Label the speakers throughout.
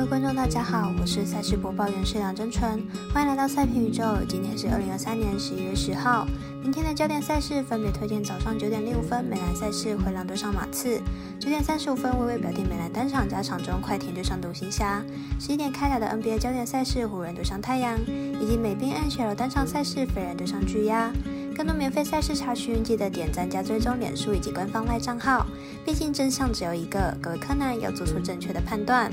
Speaker 1: 各位观众，大家好，我是赛事播报员是梁真纯，欢迎来到赛评宇宙。今天是二零二三年十一月十号，明天的焦点赛事分别推荐早上九点零五分美兰赛事灰狼对上马刺，九点三十五分微微表弟美兰单场加场中快艇对上独行侠，十一点开打的 NBA 焦点赛事湖人对上太阳，以及美兵 NHL 单场赛事飞人对上巨鸭。更多免费赛事查询，记得点赞加追踪脸书以及官方赖账号，毕竟真相只有一个，各位柯南要做出正确的判断。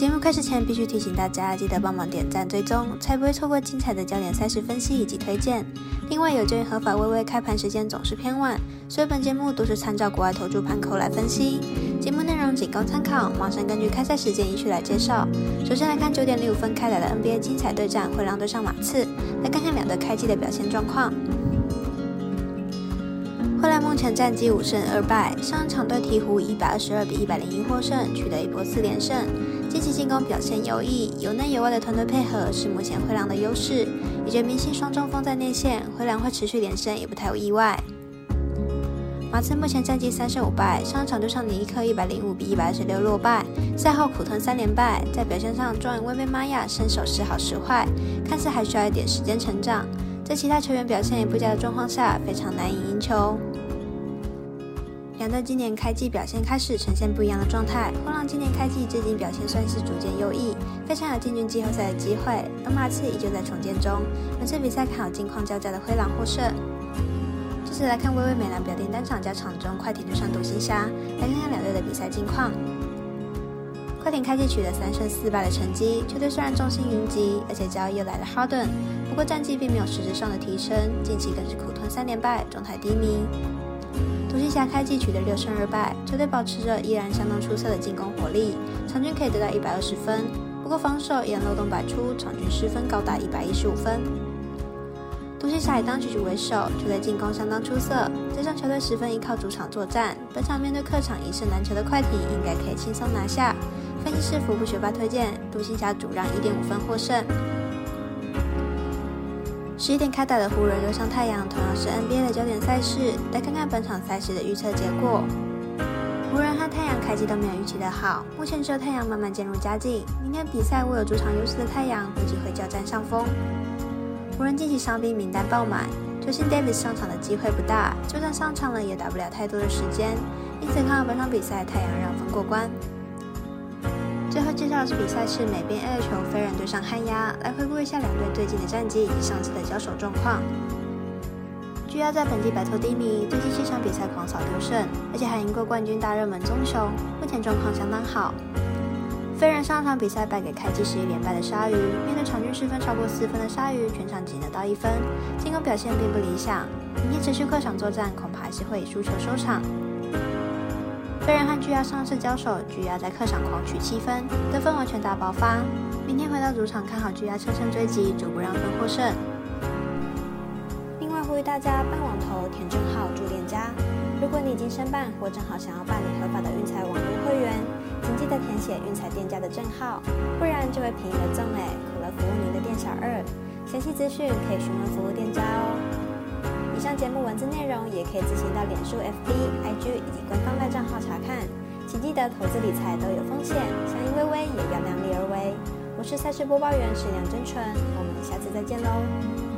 Speaker 1: 节目开始前，必须提醒大家，记得帮忙点赞、追踪，才不会错过精彩的焦点赛事分析以及推荐。另外，有鉴于合法微微开盘时间总是偏晚，所以本节目都是参照国外投注盘口来分析。节目内容仅供参考，马上根据开赛时间依序来介绍。首先来看九点零五分开打的 NBA 精彩对战，灰狼对上马刺。来看看两队开季的表现状况。灰狼目前战绩五胜二败，上一场对鹈鹕一百二十二比一百零一获胜，取得一波四连胜。积极进攻表现优异，有内有外的团队配合是目前灰狼的优势。也觉明星双中锋在内线，灰狼会持续连胜也不太有意外。马刺目前战绩三胜五败，上一场对上尼克一百零五比一百二十六落败，赛后苦吞三连败，在表现上状元威贝玛亚身手时好时坏，看似还需要一点时间成长。在其他球员表现也不佳的状况下，非常难以赢球。两队今年开季表现开始呈现不一样的状态。灰狼今年开季至今表现算是逐渐优异，非常有进军季后赛的机会。而马刺依旧在重建中。本次比赛看好近况较佳的灰狼获胜。接着来看微微美兰表弟单场加场中快艇对上独行侠，来看看两队的比赛近况。快艇开季取得三胜四败的成绩，球队虽然重心云集，而且交易又来了哈登，不过战绩并没有实质上的提升，近期更是苦吞三连败，状态低迷。独行侠开季取得六胜二败，球队保持着依然相当出色的进攻火力，场均可以得到一百二十分。不过防守依然漏洞百出，场均失分高达一百一十五分。独行侠以当局局为首，球队进攻相当出色，加上球队十分依靠主场作战，本场面对客场一胜难求的快艇，应该可以轻松拿下。分析师福布学霸推荐独行侠主让一点五分获胜。十一点开打的湖人对上太阳，同样是 NBA 的焦点赛事。来看看本场赛事的预测结果。湖人和太阳开机都没有预期的好，目前只有太阳慢慢渐入佳境。明天比赛握有主场优势的太阳估计会较占上风。湖人近期伤兵名单爆满，球星 Davis 上场的机会不大，就算上场了也打不了太多的时间，因此看好本场比赛太阳让分过关。最后介绍的是比赛是美边 L 球飞人对上旱鸭，来回顾一下两队最近的战绩以及上次的交手状况。巨鸭在本季摆脱低迷，最近七场比赛狂扫丢胜，而且还赢过冠军大热门棕熊，目前状况相当好。飞人上场比赛败给开季十一连败的鲨鱼，面对场均失分超过四分的鲨鱼，全场仅得到一分，进攻表现并不理想。明天持续客场作战，恐怕还是会以输球收场。飞人和巨鸭上次交手，巨鸭在客场狂取七分，得分完全大爆发。明天回到主场，看好巨鸭乘胜追击，逐步让分获胜。另外呼吁大家办网投填证号助店家。如果你已经申办或正好想要办理合法的运彩网络会员，请记得填写运彩店家的证号，不然就会便宜了赠哎，苦了服务您的店小二。详细资讯可以询问服务店家哦。节目文字内容也可以自行到脸书、FB、IG 以及官方的账号查看。请记得投资理财都有风险，相依微微也要量力而为。我是赛事播报员史梁真纯，我们下次再见喽。